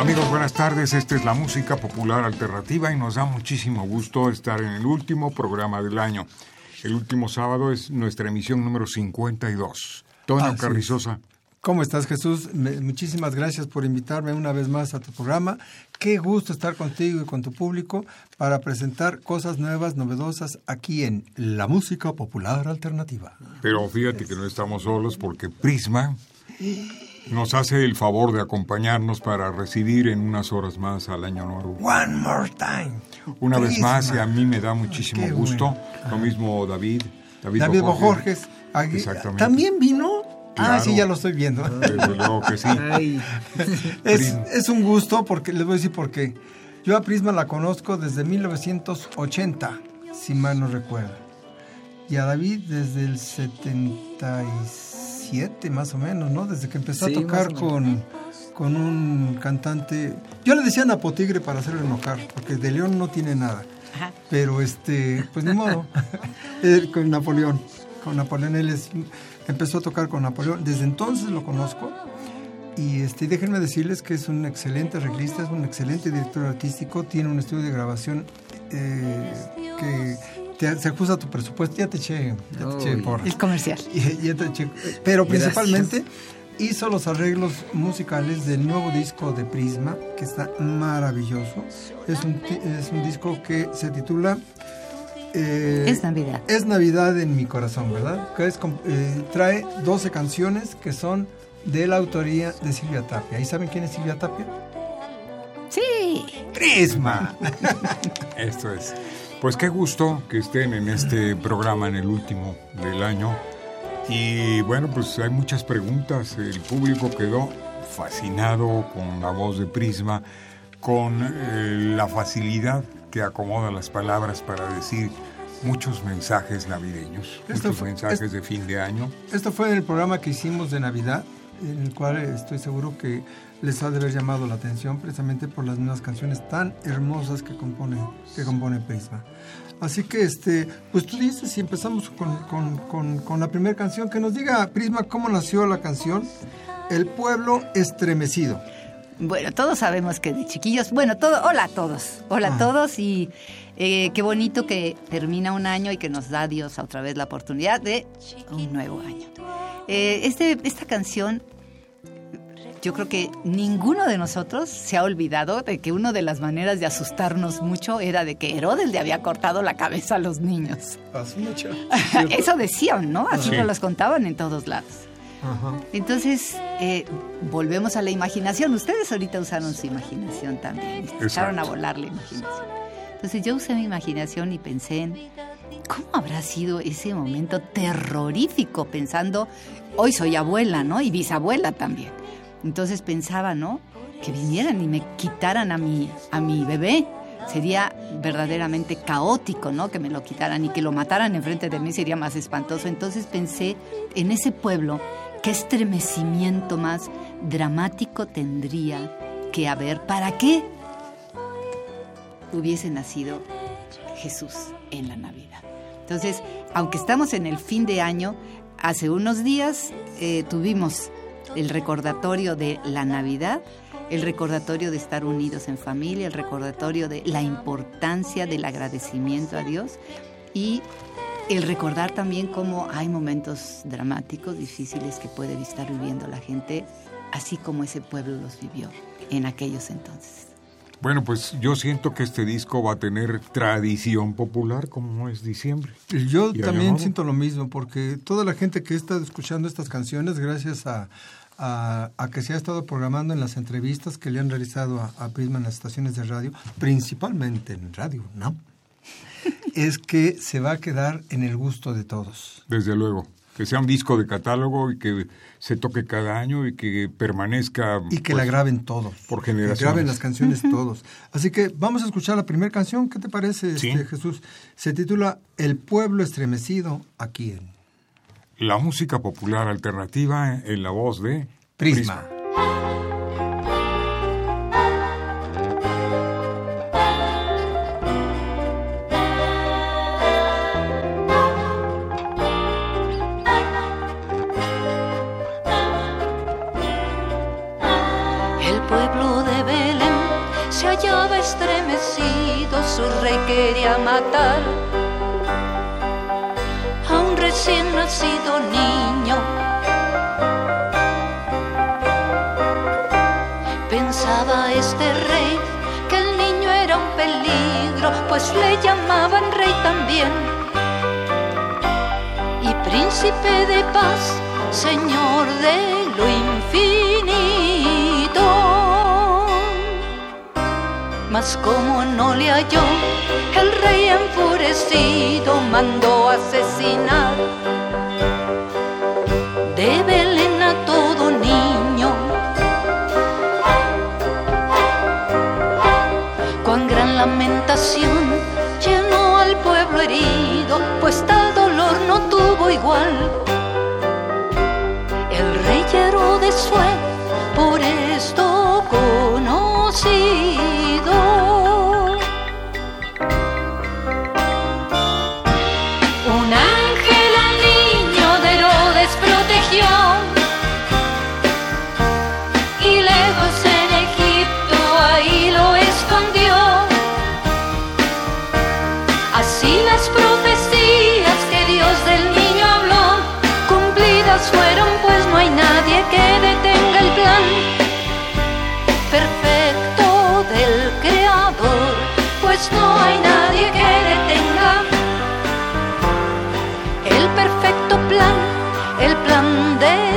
Amigos, buenas tardes. Esta es la música popular alternativa y nos da muchísimo gusto estar en el último programa del año. El último sábado es nuestra emisión número 52. Toño Carrizosa. ¿Cómo estás, Jesús? muchísimas gracias por invitarme una vez más a tu programa. Qué gusto estar contigo y con tu público para presentar cosas nuevas, novedosas aquí en La Música Popular Alternativa. Pero fíjate que no estamos solos porque Prisma nos hace el favor de acompañarnos para recibir en unas horas más al Año Nuevo. One more time. Una vez más, y a mí me da muchísimo gusto. Lo mismo David. David, David Bojorges. Exactamente. ¿También vino? Ah, sí, ya lo estoy viendo. Desde luego que sí. es, es, un gusto porque les voy a decir por qué. Yo a Prisma la conozco desde 1980, si mal no recuerdo. Y a David desde el 76 más o menos, ¿no? Desde que empezó a tocar con, con un cantante. Yo le decía Napotigre para hacerle enojar, porque de León no tiene nada. Pero este, pues ni modo. con Napoleón. Con Napoleón él empezó a tocar con Napoleón. Desde entonces lo conozco. Y este, déjenme decirles que es un excelente arreglista, es un excelente director artístico, tiene un estudio de grabación eh, que se ajusta tu presupuesto, ya te eché, ya te eché por... El comercial. pero principalmente hizo los arreglos musicales del nuevo disco de Prisma, que está maravilloso. Es un, es un disco que se titula... Eh, es Navidad. Es Navidad en mi corazón, ¿verdad? Que es, eh, trae 12 canciones que son de la autoría de Silvia Tapia. ¿Y saben quién es Silvia Tapia? Sí. Prisma. Esto es. Pues qué gusto que estén en este programa en el último del año. Y bueno, pues hay muchas preguntas. El público quedó fascinado con la voz de Prisma, con eh, la facilidad que acomoda las palabras para decir muchos mensajes navideños, muchos mensajes de fin de año. Esto fue el programa que hicimos de Navidad, en el cual estoy seguro que les ha de haber llamado la atención precisamente por las nuevas canciones tan hermosas que compone, que compone Prisma. Así que, este, pues tú dices, si empezamos con, la primera canción, que nos diga, Prisma, cómo nació la canción El pueblo estremecido. Bueno, todos sabemos que de chiquillos, bueno, todo, hola a todos, hola a ah. todos y eh, qué bonito que termina un año y que nos da Dios otra vez la oportunidad de un nuevo año. Eh, este, esta canción yo creo que ninguno de nosotros se ha olvidado de que una de las maneras de asustarnos mucho era de que Herodes le había cortado la cabeza a los niños. mucho. Eso decían, ¿no? Así nos los contaban en todos lados. Entonces, eh, volvemos a la imaginación. Ustedes ahorita usaron su imaginación también. Empezaron a volar la imaginación. Entonces yo usé mi imaginación y pensé en cómo habrá sido ese momento terrorífico pensando, hoy soy abuela, ¿no? Y bisabuela también. Entonces pensaba, ¿no? Que vinieran y me quitaran a mi, a mi bebé. Sería verdaderamente caótico, ¿no? Que me lo quitaran y que lo mataran enfrente de mí sería más espantoso. Entonces pensé en ese pueblo, qué estremecimiento más dramático tendría que haber para que hubiese nacido Jesús en la Navidad. Entonces, aunque estamos en el fin de año, hace unos días eh, tuvimos el recordatorio de la Navidad, el recordatorio de estar unidos en familia, el recordatorio de la importancia del agradecimiento a Dios y el recordar también cómo hay momentos dramáticos, difíciles que puede estar viviendo la gente, así como ese pueblo los vivió en aquellos entonces. Bueno, pues yo siento que este disco va a tener tradición popular como es diciembre. Yo también siento lo mismo, porque toda la gente que está escuchando estas canciones, gracias a, a, que se ha estado programando en las entrevistas que le han realizado a, Prisma en las estaciones de radio, principalmente en radio, ¿no? Es que se va a quedar en el gusto de todos. Desde luego. Que sea un disco de catálogo y que se toque cada año y que permanezca. Y que la pues, graben todos. Por generaciones. Que graben las canciones todos. Así que vamos a escuchar la primera canción. ¿Qué te parece, este, Jesús? Se titula El pueblo estremecido aquí en. La música popular alternativa en la voz de. Prisma. quería nacido niño. Pensaba este rey que el niño era un peligro, pues le llamaban rey también. Y príncipe de paz, señor de lo infinito. Mas como no le halló el rey enfurecido mandó asesinar llenó al pueblo herido, pues tal dolor no tuvo igual. El rey fue por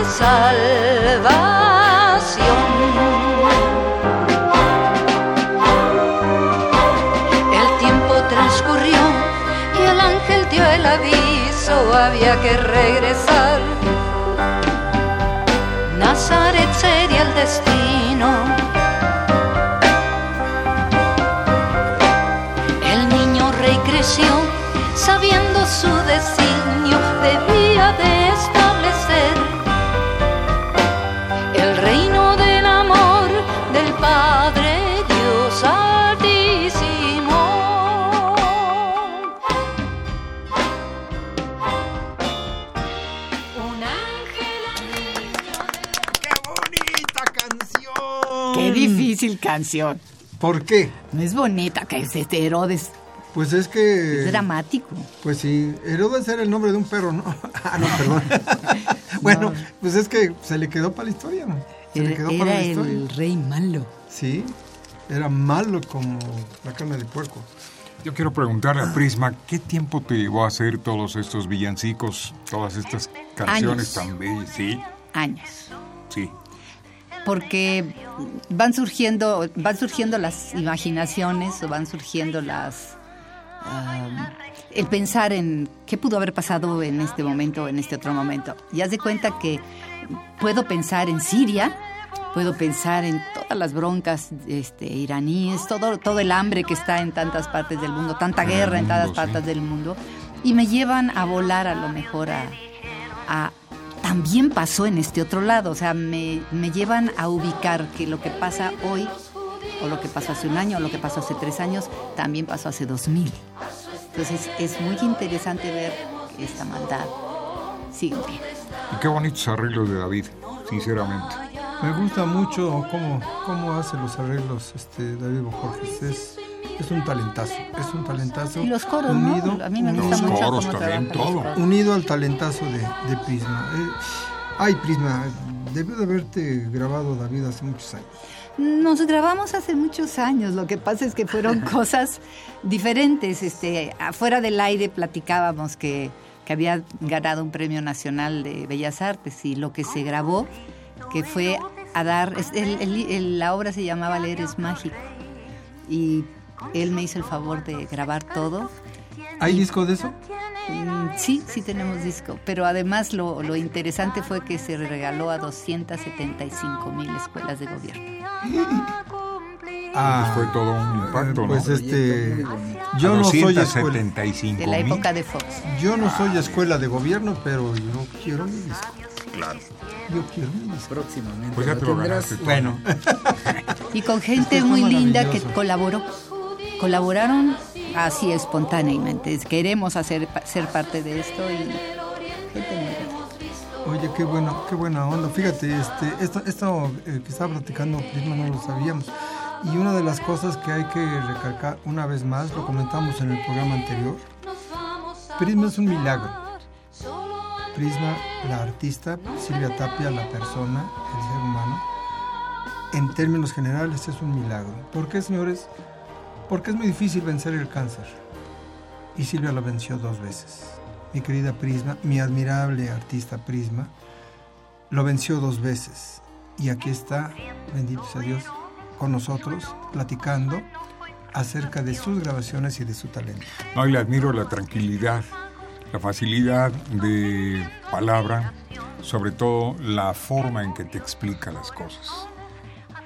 salvación. El tiempo transcurrió y el ángel dio el aviso, había que regresar. Nazaret sería el destino. El niño rey creció sabiendo su designio, canción. ¿Por qué? No es bonita, que es este Herodes. Pues es que... Es dramático. Pues sí, Herodes era el nombre de un perro, ¿no? ah, no, perdón. bueno, pues es que se le quedó para la historia, ¿no? Se era, le quedó para la historia. el rey malo. Sí, era malo como la carne de puerco. Yo quiero preguntarle a Prisma, ¿qué tiempo te llevó a hacer todos estos villancicos, todas estas canciones tan bellas? Sí. Años. Sí porque van surgiendo, van surgiendo las imaginaciones o van surgiendo las el pensar en qué pudo haber pasado en este momento o en este otro momento. Y haz de cuenta que puedo pensar en Siria, puedo pensar en todas las broncas este, iraníes, todo, todo el hambre que está en tantas partes del mundo, tanta guerra en tantas partes del mundo, y me llevan a volar a lo mejor a, a también pasó en este otro lado. O sea, me, llevan a ubicar que lo que pasa hoy, o lo que pasó hace un año, o lo que pasó hace tres años, también pasó hace dos mil. Entonces es muy interesante ver que esta maldad sigue bien. Y qué bonitos arreglos de David, sinceramente. Me gusta mucho cómo, cómo hace los arreglos este David Bojorges. Es, es un talentazo, es un talentazo. Y los coros, unido, A mí me gusta los coros también, todo. Unido al talentazo de, de Prisma. Eh, ay, Prisma, debió de haberte grabado David hace muchos años. Nos grabamos hace muchos años, lo que pasa es que fueron cosas diferentes. Este, afuera del aire platicábamos que, que había ganado un premio nacional de Bellas Artes y lo que se grabó, que fue a dar, la obra se llamaba Leer es mágico y él me hizo el favor de grabar todo ¿Hay disco de eso? Mm, sí, sí tenemos disco, pero además lo, lo, interesante fue que se regaló a 275 mil escuelas de gobierno. Ah, pues fue todo un impacto, Pues este, yo no soy escuela de la época de Fox. Yo no soy escuela de gobierno, pero yo quiero mi disco. Claro. Yo quiero mi disco. Próximamente. Pues ya te lo ganaste. Bueno. y con gente muy linda que colaboró. Colaboraron así espontáneamente. Queremos hacer ser parte de esto y Oye, qué bueno, qué buena onda. Fíjate, este, esto, esto eh, que estaba platicando Prisma no lo sabíamos. Y una de las cosas que hay que recalcar una vez más, lo comentamos en el programa anterior, Prisma es un milagro. Prisma, la artista, Silvia Tapia, la persona, el ser humano, en términos generales es un milagro. ¿Por qué, señores? Porque es muy difícil vencer el cáncer. Y Silvia lo venció dos veces. Mi querida Prisma, mi admirable artista Prisma, lo venció dos veces. Y aquí está, bendito sea Dios, con nosotros platicando acerca de sus grabaciones y de su talento. No, y le admiro la tranquilidad, la facilidad de palabra, sobre todo la forma en que te explica las cosas.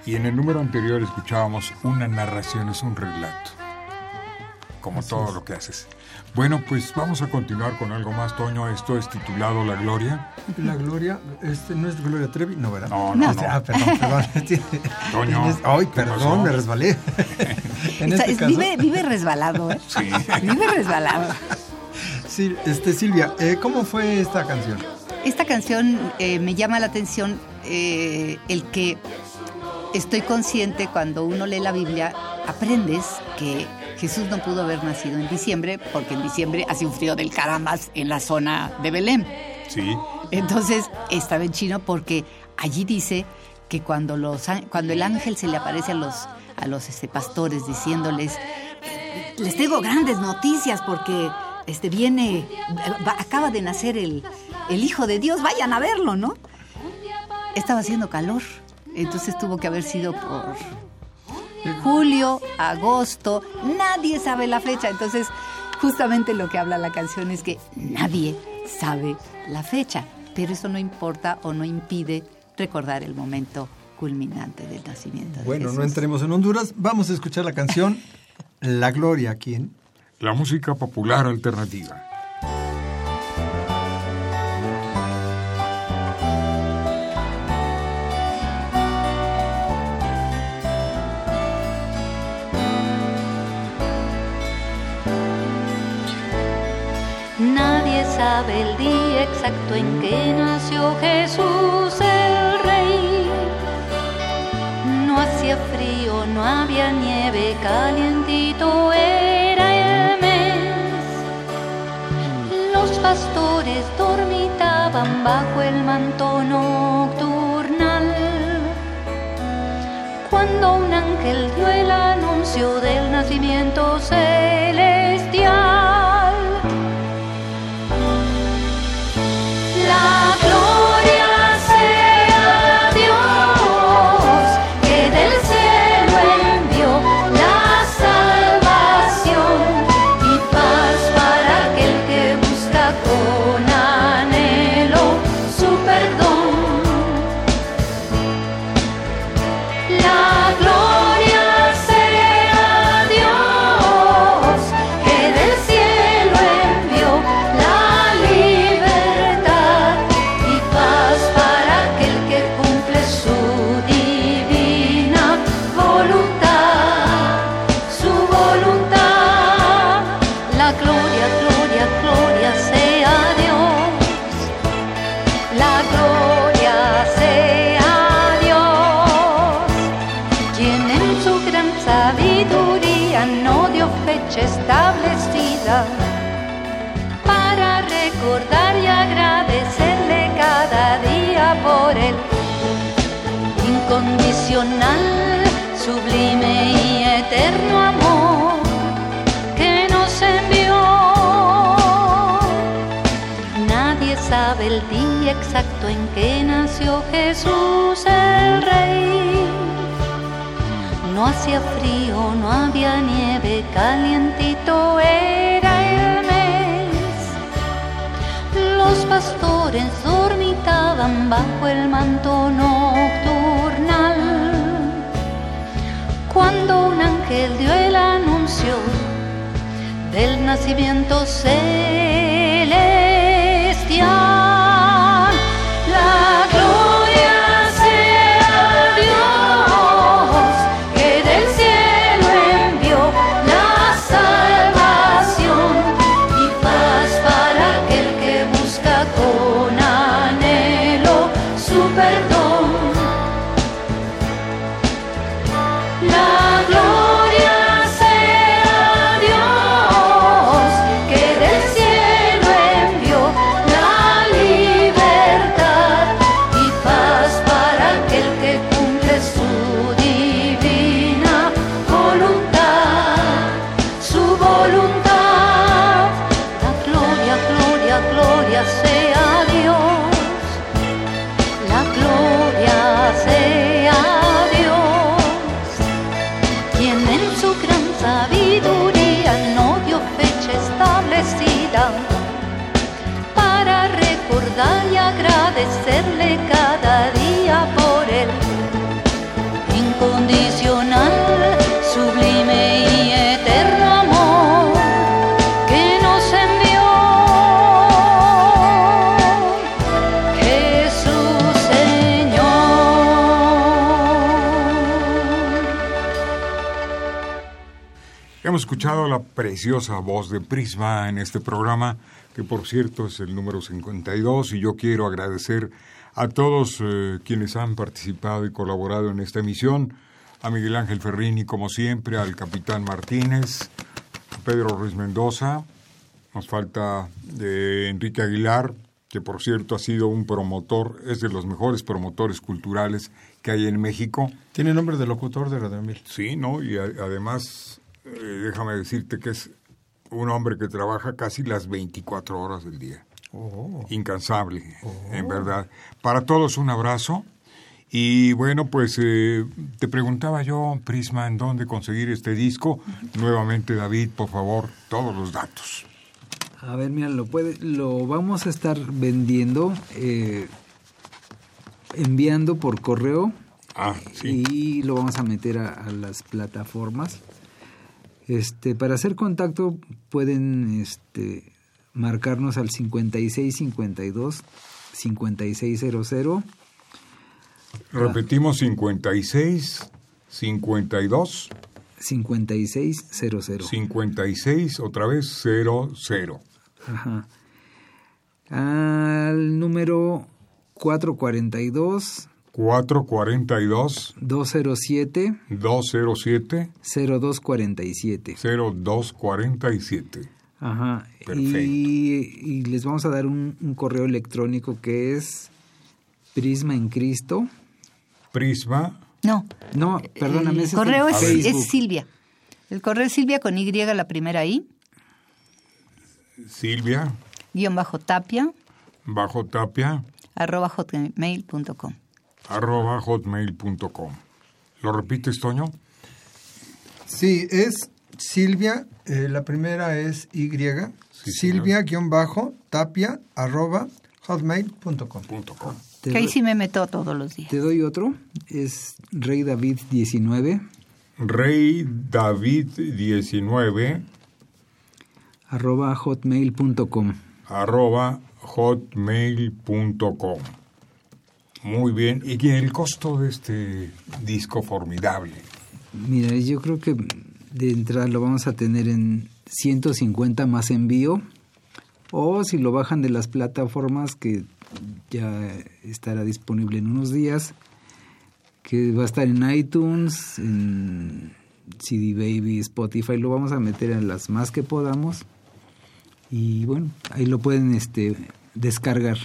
Y en el número anterior escuchábamos una narración, es un relato, como todo lo que haces. Bueno, pues vamos a continuar con algo más, Toño. Esto es titulado La Gloria. La Gloria, este no es Gloria Trevi, no, ¿verdad? No, no, no. Ah, perdón, perdón. Toño. Ay, perdón, me resbalé. en este caso... vive, vive resbalado, ¿eh? Sí. Vive resbalado. Sí, este, Silvia, eh, ¿cómo fue esta canción? Esta canción eh, me llama la atención eh, el que estoy consciente cuando uno lee la Biblia, aprendes que Jesús no pudo haber nacido en diciembre porque en diciembre hace un frío del carambas en la zona de Belén. Sí. Entonces estaba en chino porque allí dice que cuando, los, cuando el ángel se le aparece a los, a los este, pastores diciéndoles, les tengo grandes noticias porque este, viene, acaba de nacer el, el Hijo de Dios, vayan a verlo, ¿no? Estaba haciendo calor, entonces tuvo que haber sido por julio, agosto, nadie sabe la fecha. Entonces, justamente lo que habla la canción es que nadie sabe la fecha, pero eso no importa o no impide recordar el momento culminante del nacimiento. bueno, no entremos en Honduras, vamos a escuchar la canción La Gloria, ¿quién? La música popular alternativa. Sabe el día exacto en que nació Jesús el Rey. No hacía frío, no había nieve, calientito era el mes. Los pastores dormitaban bajo el manto nocturnal. Cuando un ángel dio el anuncio del nacimiento celestial. sabe el día exacto en que nació Jesús el Rey. No hacía frío, no había nieve, calientito era el mes. Los pastores dormitaban bajo el manto nocturnal. Cuando un ángel dio el anuncio del nacimiento celestial, we. Escuchado la preciosa voz de Prisma en este programa, que por cierto es el número 52, y yo quiero agradecer a todos eh, quienes han participado y colaborado en esta emisión, a Miguel Ángel Ferrini, como siempre, al capitán Martínez, a Pedro Ruiz Mendoza, nos falta de Enrique Aguilar, que por cierto ha sido un promotor, es de los mejores promotores culturales que hay en México. Tiene nombre de locutor de Radio Mil. Sí, ¿no? Y además eh, déjame decirte que es un hombre que trabaja casi las 24 horas del día. Oh. Incansable, en oh. verdad. Para todos un abrazo. Y bueno, pues eh, te preguntaba yo, Prisma, en dónde conseguir este disco. Nuevamente, David, por favor, todos los datos. A ver, mira, lo, puede, lo vamos a estar vendiendo, eh, enviando por correo. Ah, sí. Y lo vamos a meter a las plataformas. Este, para hacer contacto pueden este, marcarnos al 5652 5600. Repetimos 56 52 5600. 56 otra vez 00. Ajá. Al número 442 442 207 207 0247 0247 Ajá. Perfecto. Y, les vamos a dar un, correo electrónico que es Prisma en Cristo. Prisma. No. No, perdóname. El correo es, Silvia. El correo es Silvia con Y la primera I. Silvia. Guión bajo tapia. Bajo tapia. Arroba hotmail.com arroba hotmail.com. ¿Lo repites, Toño? Sí, es Silvia, eh, la primera es Y, Silvia-tapia arroba hotmail.com. Que ahí sí me meto todos los días. Te doy otro, es Rey David 19. Rey David 19 arroba hotmail.com arroba hotmail.com muy bien. ¿Y el costo de este disco formidable? Mira, yo creo que de entrada lo vamos a tener en 150 más envío. O si lo bajan de las plataformas que ya estará disponible en unos días, que va a estar en iTunes, en CD Baby, Spotify, lo vamos a meter en las más que podamos. Y bueno, ahí lo pueden este, descargar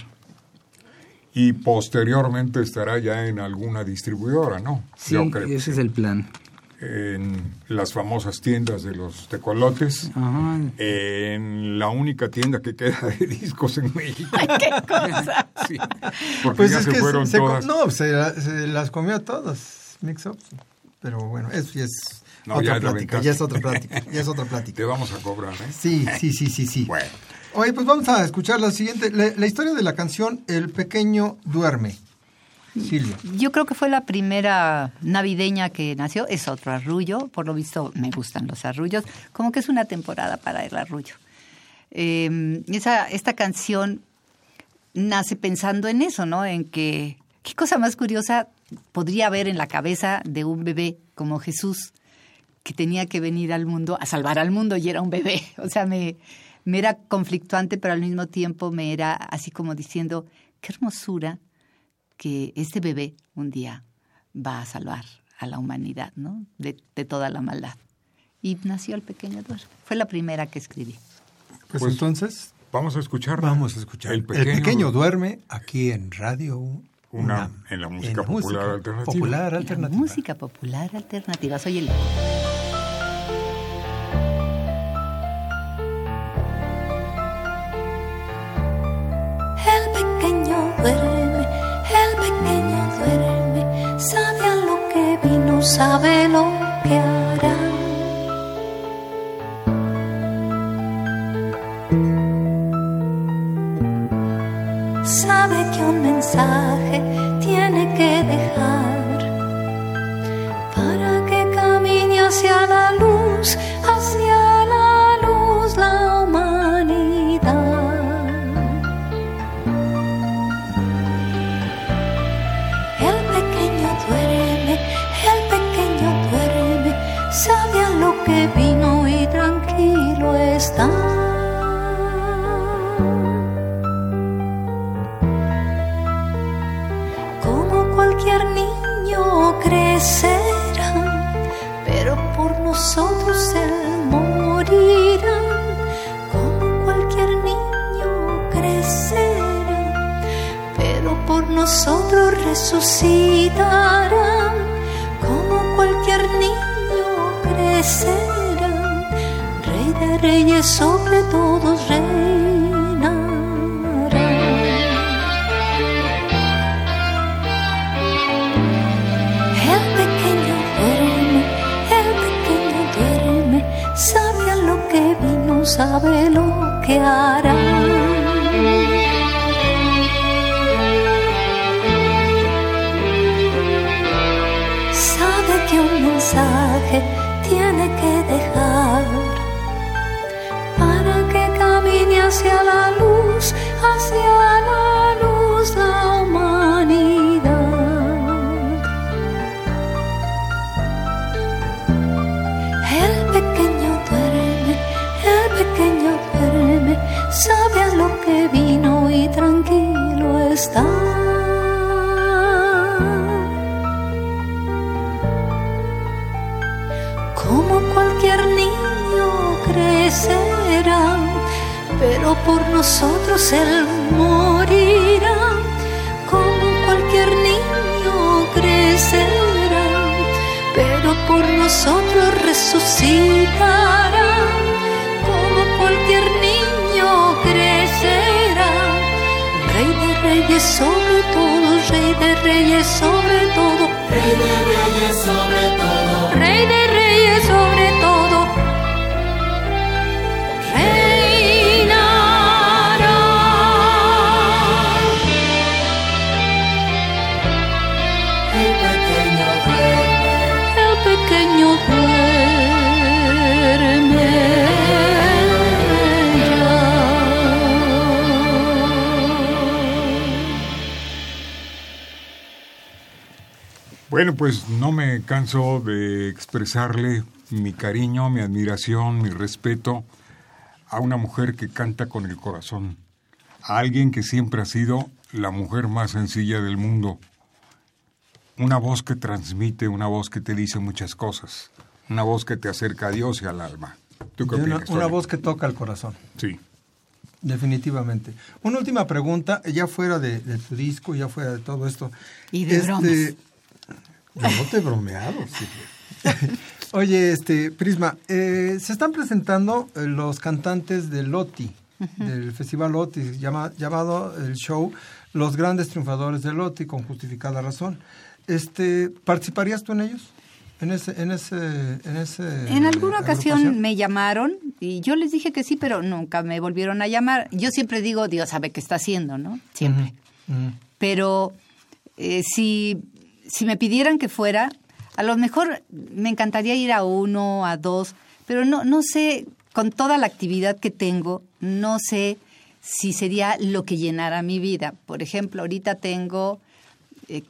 y posteriormente estará ya en alguna distribuidora, ¿no? Sí, ese es el plan. En las famosas tiendas de los tecolotes, Ajá. en la única tienda que queda de discos en México. ¡Qué cosa! sí, porque pues ya se fueron todas. no, se, las comió todas, mix up. Pero bueno, eso ya es otra plática, ya es otra plática, ya es otra plática. Te vamos a cobrar, ¿eh? Sí, sí, sí, sí, sí. Bueno. Oye, pues vamos a escuchar la siguiente, la, historia de la canción El pequeño duerme. Silvia. Yo creo que fue la primera navideña que nació, es otro arrullo, por lo visto me gustan los arrullos, como que es una temporada para el arrullo. Em, esa, esta canción nace pensando en eso, ¿no? En que, qué cosa más curiosa podría haber en la cabeza de un bebé como Jesús, que tenía que venir al mundo a salvar al mundo y era un bebé. O sea, me, me era conflictuante, pero al mismo tiempo me era así como diciendo, qué hermosura que este bebé un día va a salvar a la humanidad, ¿no? De, toda la maldad. Y nació el pequeño duerme. Fue la primera que escribí. Pues, pues entonces... Vamos a escuchar. Vamos a escuchar. El pequeño, duerme aquí en Radio una, en la música popular alternativa. Popular alternativa. música popular alternativa. Soy el... sabe que vino y tranquilo está. Como cualquier niño crecerá, pero por nosotros él morirá. Como cualquier niño crecerá, pero por nosotros resucitará. Rey de reyes sobre todos reinará. El pequeño duerme, el pequeño duerme, sabe lo que vino, sabe lo que hará. Hacia la luz, por nosotros Él morirá, como cualquier niño crecerá, pero por nosotros resucitará, como cualquier niño crecerá. Rey de reyes sobre todo, rey de reyes sobre todo, rey de reyes sobre todo, Bueno, pues no me canso de expresarle mi cariño, mi admiración, mi respeto a una mujer que canta con el corazón, a alguien que siempre ha sido la mujer más sencilla del mundo, una voz que transmite, una voz que te dice muchas cosas, una voz que te acerca a Dios y al alma. una, voz que toca el corazón. Sí. Definitivamente. Una última pregunta, ya fuera de, tu disco, ya fuera de todo esto. Y de este, no te he bromeado, sí. Oye, este, Prisma, eh, se están presentando eh, los cantantes de Loti, del Festival Loti, llamado el show Los Grandes Triunfadores de Loti, con justificada razón. Este, ¿Participarías tú en ellos? en ese, en ese, en ese. En alguna ocasión me llamaron y yo les dije que sí, pero nunca me volvieron a llamar. Yo siempre digo, Dios sabe qué está haciendo, ¿no? Siempre. Pero eh, si, si me pidieran que fuera, a lo mejor me encantaría ir a uno, a dos, pero no, no sé, con toda la actividad que tengo, no sé si sería lo que llenara mi vida. Por ejemplo, ahorita tengo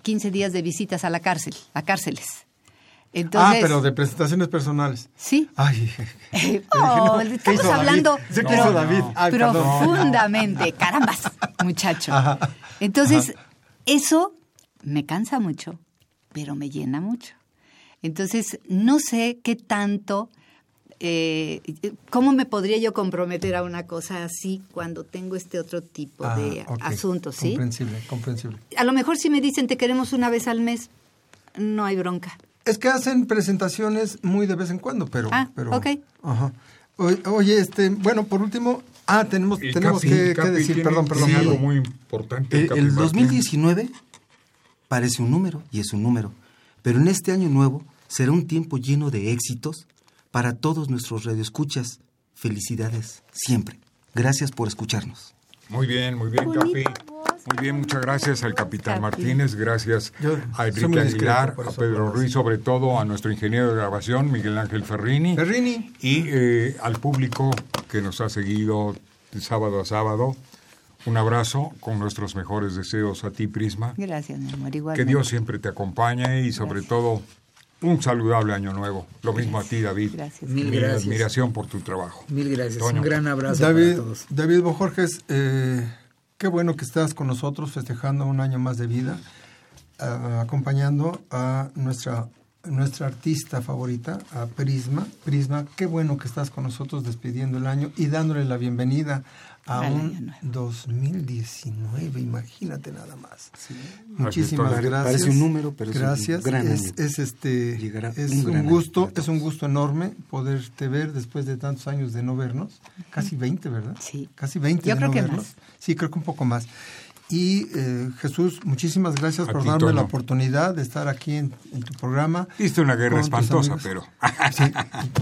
15 eh, días de visitas a la cárcel, a cárceles. ah, pero de presentaciones personales. Sí. Ay, oh, estamos hablando profundamente. Carambas, muchacho. Entonces, eso me cansa mucho, pero me llena mucho. Entonces, no sé qué tanto eh, ¿cómo me podría yo comprometer a una cosa así cuando tengo este otro tipo de ah, asuntos? ¿sí? Comprensible, comprensible. A lo mejor si me dicen te queremos una vez al mes, no hay bronca. Es que hacen presentaciones muy de vez en cuando, pero... Ah, pero, ok. Ajá. Oye, este, bueno, por último, ah, tenemos, tenemos que, decir, perdón, perdón. algo muy importante. El, el 2019 parece un número y es un número, pero en este año nuevo será un tiempo lleno de éxitos para todos nuestros radioescuchas, felicidades siempre. Gracias por escucharnos. Muy bien, muy bien, Capi. Muy bien, muchas gracias al capitán Martínez, gracias a Enrique Aguilar, a Pedro Ruiz, sobre todo a nuestro ingeniero de grabación, Miguel Ángel Ferrini. Ferrini. Y eh, al público que nos ha seguido de sábado a sábado. Un abrazo con nuestros mejores deseos a ti, Prisma. Gracias, mi amor. Que Dios siempre te acompañe y sobre todo un saludable año nuevo. Lo mismo a ti, David. Gracias. Mil gracias. admiración por tu trabajo. Mil gracias. Un gran abrazo David, para todos. David Bojorges, eh, qué bueno que estás con nosotros festejando un año más de vida, acompañando a nuestra nuestra artista favorita, a Prisma. Prisma, qué bueno que estás con nosotros despidiendo el año y dándole la bienvenida a un 2019, imagínate nada más. Muchísimas gracias. Parece un número, pero gracias. es un gran es, es este es un, gusto, es un gusto enorme poderte ver después de tantos años de no vernos, casi 20, ¿verdad? Sí. Casi 20 Yo de creo no que vernos. más. Sí, creo que un poco más. Y eh, Jesús, muchísimas gracias por darme la oportunidad de estar aquí en, tu programa. Hiciste una guerra espantosa, pero... Sí.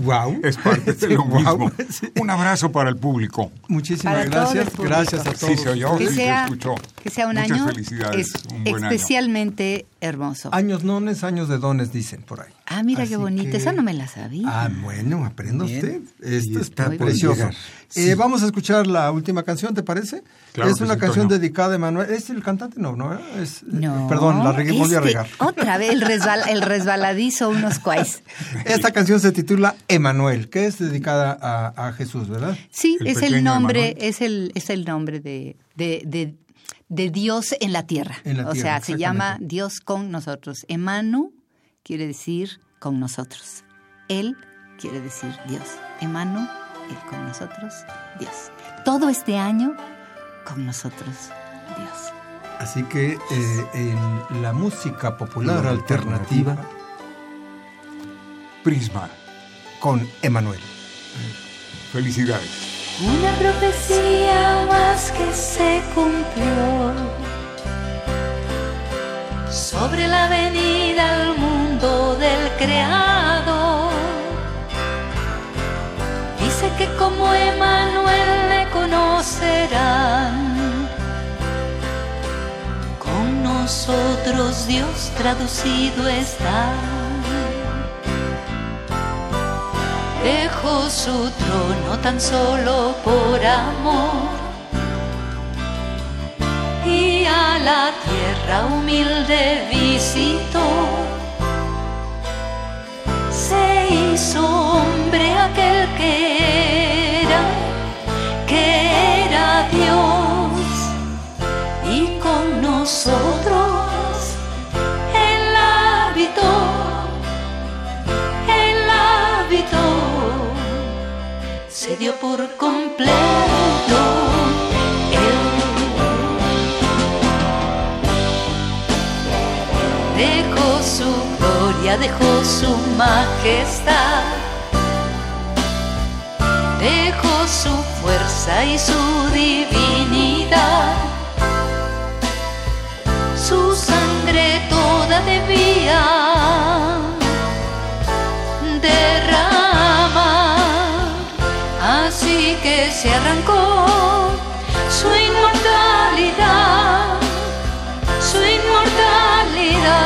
wow. Es parte de lo mismo. Un abrazo para el público. Muchísimas gracias. Gracias a todos. Sí, se oyó, que, sí sea, se escuchó. que sea un Muchas año felicidades, es un buen año. especialmente hermoso. Años nones, años de dones, dicen por ahí. Ah, mira Así qué bonita. que- Esa no me la sabía. Ah, bueno, aprenda Bien. usted. Esto Y está precioso. Eh, vamos a escuchar la última canción, ¿te parece? Claro es una canción dedicada a Emanuel. ¿Es el cantante? No, no. Es, No, Perdón, la regué, volví a este, regar. Otra vez el, resbal- el resbaladizo, unos cuais. Esta canción se titula Emanuel, que es dedicada a, a Jesús, ¿verdad? Sí, El es el nombre, Emanuel. es el, es el nombre de, de, de, de Dios en la tierra. En la o tierra, sea, se llama. Dios con nosotros. Emanu quiere decir con nosotros. Él quiere decir Dios. Emanu, Él con nosotros, Dios. Todo este año con nosotros, Dios. Así que eh, en la música popular La alternativa, alternativa. Prisma. con Emanuel. Felicidades. Una profecía más que se cumplió sobre la venida al mundo del Creador. Dice que como Emanuel le conocerán. Nosotros Dios traducido está. dejó su trono tan solo por amor y a la tierra humilde visitó. Se hizo hombre aquel que nosotros él habitó el hábito se dio por completo. Él dejó su gloria, dejó su majestad, dejó su fuerza y su divinidad su sangre toda debía derramar. Así que se arrancó su inmortalidad, su inmortalidad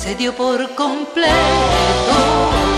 se dio por completo.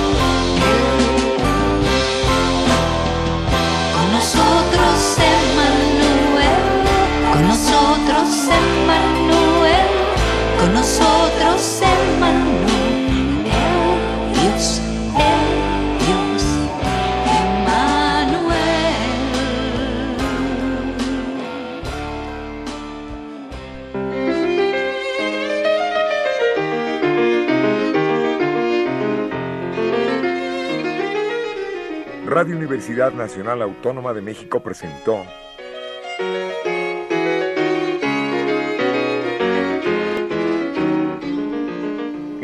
Radio Universidad Nacional Autónoma de México presentó